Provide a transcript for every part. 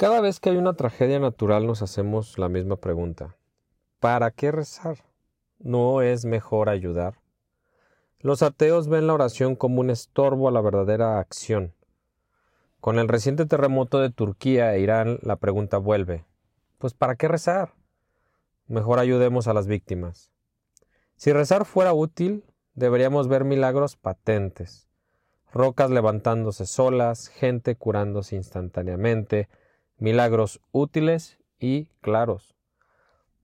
Cada vez que hay una tragedia natural nos hacemos la misma pregunta. ¿Para qué rezar? ¿No es mejor ayudar? Los ateos ven la oración como un estorbo a la verdadera acción. Con el reciente terremoto de Turquía e Irán, la pregunta vuelve. Pues ¿para qué rezar? Mejor ayudemos a las víctimas. Si rezar fuera útil, deberíamos ver milagros patentes. Rocas levantándose solas, gente curándose instantáneamente, milagros útiles y claros.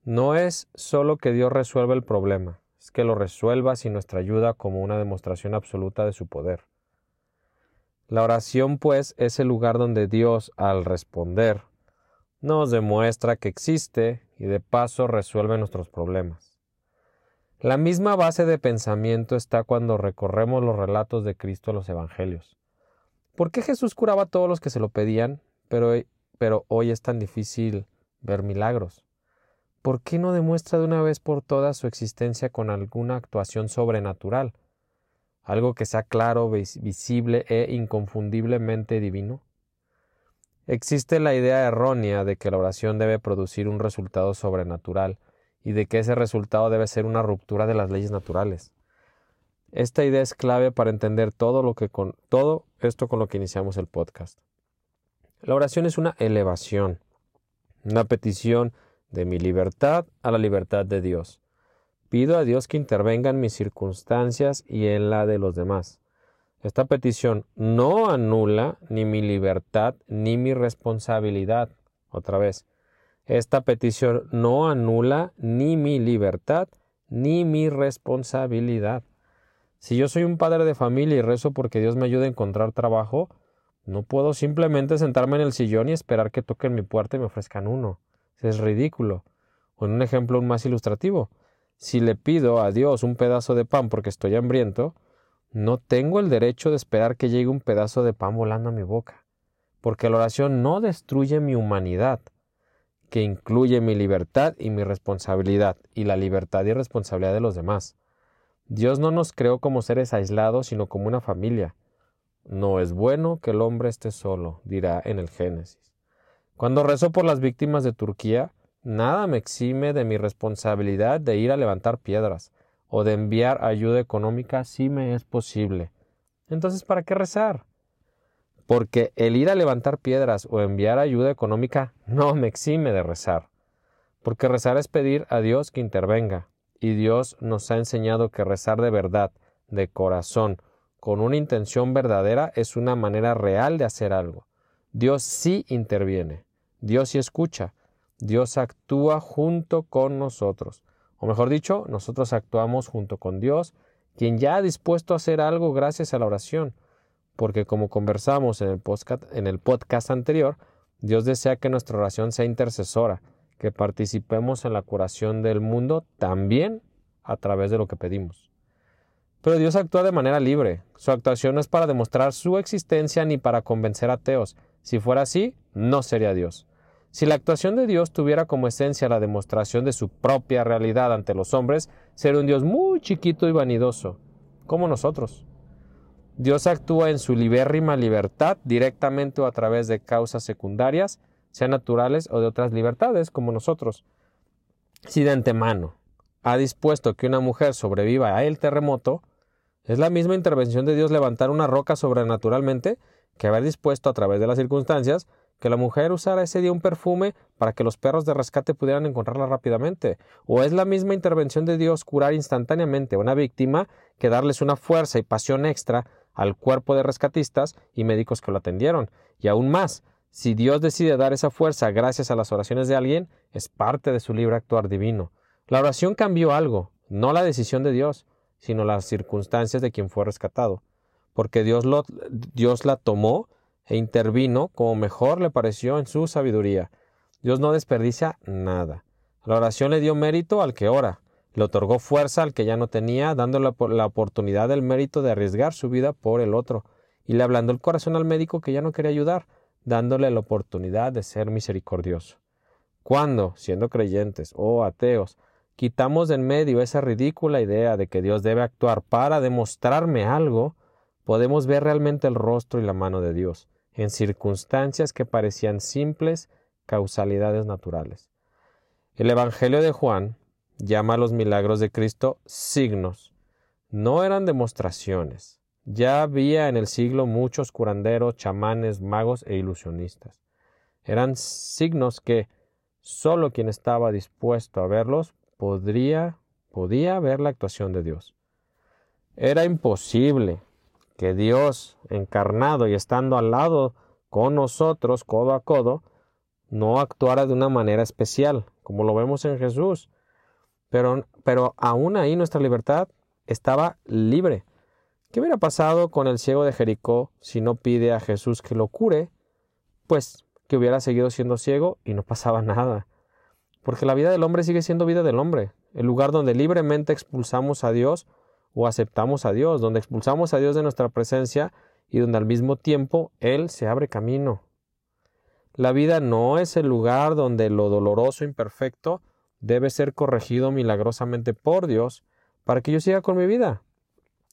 No es solo que Dios resuelva el problema, es que lo resuelva sin nuestra ayuda como una demostración absoluta de su poder. La oración, pues, es el lugar donde Dios, al responder, nos demuestra que existe y de paso resuelve nuestros problemas. La misma base de pensamiento está cuando recorremos los relatos de Cristo en los Evangelios. ¿Por qué Jesús curaba a todos los que se lo pedían, pero pero hoy es tan difícil ver milagros. ¿Por qué no demuestra de una vez por todas su existencia con alguna actuación sobrenatural? Algo que sea claro, visible e inconfundiblemente divino. Existe la idea errónea de que la oración debe producir un resultado sobrenatural y de que ese resultado debe ser una ruptura de las leyes naturales. Esta idea es clave para entender todo lo que con todo esto con lo que iniciamos el podcast. La oración es una elevación, una petición de mi libertad a la libertad de Dios. Pido a Dios que intervenga en mis circunstancias y en la de los demás. Esta petición no anula ni mi libertad ni mi responsabilidad. Otra vez, esta petición no anula ni mi libertad ni mi responsabilidad. Si yo soy un padre de familia y rezo porque Dios me ayude a encontrar trabajo, no puedo simplemente sentarme en el sillón y esperar que toquen mi puerta y me ofrezcan uno. Es ridículo. O en un ejemplo más ilustrativo, si le pido a Dios un pedazo de pan porque estoy hambriento, no tengo el derecho de esperar que llegue un pedazo de pan volando a mi boca, porque la oración no destruye mi humanidad, que incluye mi libertad y mi responsabilidad, y la libertad y responsabilidad de los demás. Dios no nos creó como seres aislados, sino como una familia, no es bueno que el hombre esté solo, dirá en el Génesis. Cuando rezo por las víctimas de Turquía, nada me exime de mi responsabilidad de ir a levantar piedras o de enviar ayuda económica si me es posible. Entonces, ¿para qué rezar? Porque el ir a levantar piedras o enviar ayuda económica no me exime de rezar. Porque rezar es pedir a Dios que intervenga, y Dios nos ha enseñado que rezar de verdad, de corazón, con una intención verdadera es una manera real de hacer algo. Dios sí interviene, Dios sí escucha, Dios actúa junto con nosotros. O mejor dicho, nosotros actuamos junto con Dios, quien ya ha dispuesto a hacer algo gracias a la oración. Porque como conversamos en el, podcast, en el podcast anterior, Dios desea que nuestra oración sea intercesora, que participemos en la curación del mundo también a través de lo que pedimos. Pero Dios actúa de manera libre. Su actuación no es para demostrar su existencia ni para convencer a ateos. Si fuera así, no sería Dios. Si la actuación de Dios tuviera como esencia la demostración de su propia realidad ante los hombres, sería un Dios muy chiquito y vanidoso, como nosotros. Dios actúa en su libérrima libertad directamente o a través de causas secundarias, sean naturales o de otras libertades, como nosotros. Si de antemano ha dispuesto que una mujer sobreviva a el terremoto, es la misma intervención de Dios levantar una roca sobrenaturalmente que haber dispuesto a través de las circunstancias que la mujer usara ese día un perfume para que los perros de rescate pudieran encontrarla rápidamente. O es la misma intervención de Dios curar instantáneamente a una víctima que darles una fuerza y pasión extra al cuerpo de rescatistas y médicos que lo atendieron. Y aún más, si Dios decide dar esa fuerza gracias a las oraciones de alguien, es parte de su libre actuar divino. La oración cambió algo, no la decisión de Dios sino las circunstancias de quien fue rescatado, porque Dios, lo, Dios la tomó e intervino como mejor le pareció en su sabiduría. Dios no desperdicia nada. La oración le dio mérito al que ora, le otorgó fuerza al que ya no tenía, dándole la oportunidad del mérito de arriesgar su vida por el otro, y le ablandó el corazón al médico que ya no quería ayudar, dándole la oportunidad de ser misericordioso. Cuando, siendo creyentes o ateos, quitamos de en medio esa ridícula idea de que Dios debe actuar para demostrarme algo, podemos ver realmente el rostro y la mano de Dios, en circunstancias que parecían simples causalidades naturales. El Evangelio de Juan llama a los milagros de Cristo signos. No eran demostraciones. Ya había en el siglo muchos curanderos, chamanes, magos e ilusionistas. Eran signos que sólo quien estaba dispuesto a verlos podría, podía ver la actuación de Dios. Era imposible que Dios, encarnado y estando al lado con nosotros, codo a codo, no actuara de una manera especial, como lo vemos en Jesús. Pero, pero aún ahí nuestra libertad estaba libre. ¿Qué hubiera pasado con el ciego de Jericó si no pide a Jesús que lo cure? Pues que hubiera seguido siendo ciego y no pasaba nada. Porque la vida del hombre sigue siendo vida del hombre, el lugar donde libremente expulsamos a Dios o aceptamos a Dios, donde expulsamos a Dios de nuestra presencia y donde al mismo tiempo Él se abre camino. La vida no es el lugar donde lo doloroso e imperfecto debe ser corregido milagrosamente por Dios para que yo siga con mi vida,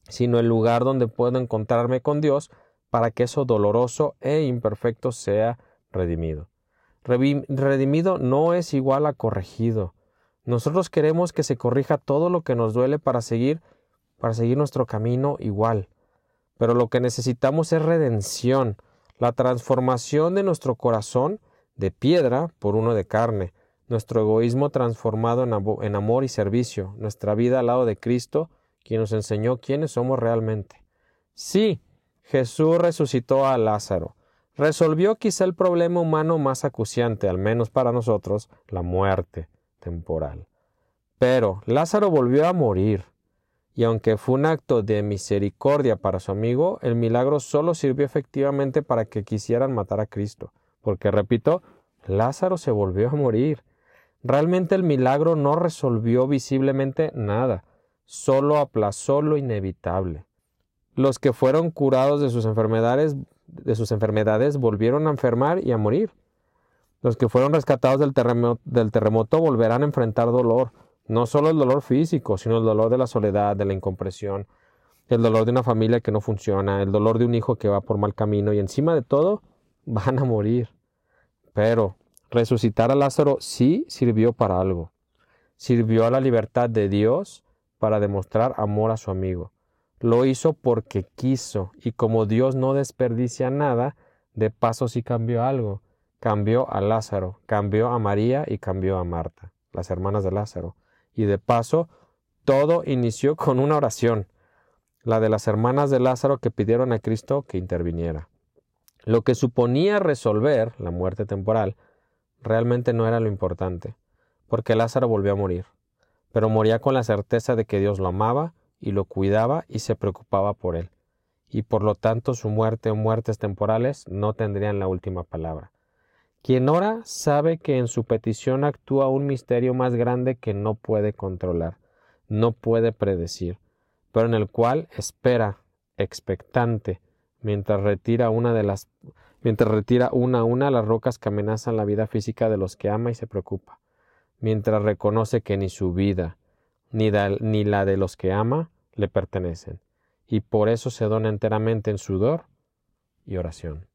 sino el lugar donde puedo encontrarme con Dios para que eso doloroso e imperfecto sea redimido. Redimido no es igual a corregido. Nosotros queremos que se corrija todo lo que nos duele para seguir para seguir nuestro camino igual. Pero lo que necesitamos es redención, la transformación de nuestro corazón de piedra por uno de carne, nuestro egoísmo transformado en amor y servicio, nuestra vida al lado de Cristo, quien nos enseñó quiénes somos realmente. Sí, Jesús resucitó a Lázaro, resolvió quizá el problema humano más acuciante, al menos para nosotros, la muerte temporal. Pero Lázaro volvió a morir, y aunque fue un acto de misericordia para su amigo, el milagro solo sirvió efectivamente para que quisieran matar a Cristo, porque, repito, Lázaro se volvió a morir. Realmente el milagro no resolvió visiblemente nada, solo aplazó lo inevitable. Los que fueron curados de sus enfermedades, de sus enfermedades volvieron a enfermar y a morir. Los que fueron rescatados del terremoto, del terremoto volverán a enfrentar dolor, no solo el dolor físico, sino el dolor de la soledad, de la incompresión, el dolor de una familia que no funciona, el dolor de un hijo que va por mal camino y encima de todo van a morir. Pero resucitar a Lázaro sí sirvió para algo. Sirvió a la libertad de Dios para demostrar amor a su amigo. Lo hizo porque quiso y como Dios no desperdicia nada, de paso sí cambió algo. Cambió a Lázaro, cambió a María y cambió a Marta, las hermanas de Lázaro. Y de paso, todo inició con una oración, la de las hermanas de Lázaro que pidieron a Cristo que interviniera. Lo que suponía resolver la muerte temporal realmente no era lo importante, porque Lázaro volvió a morir, pero moría con la certeza de que Dios lo amaba y lo cuidaba y se preocupaba por él, y por lo tanto su muerte o muertes temporales no tendrían la última palabra. Quien ora sabe que en su petición actúa un misterio más grande que no puede controlar, no puede predecir, pero en el cual espera, expectante, mientras retira una de las mientras retira una a una las rocas que amenazan la vida física de los que ama y se preocupa, mientras reconoce que ni su vida ni, ni la de los que ama le pertenecen, y por eso se dona enteramente en sudor y oración.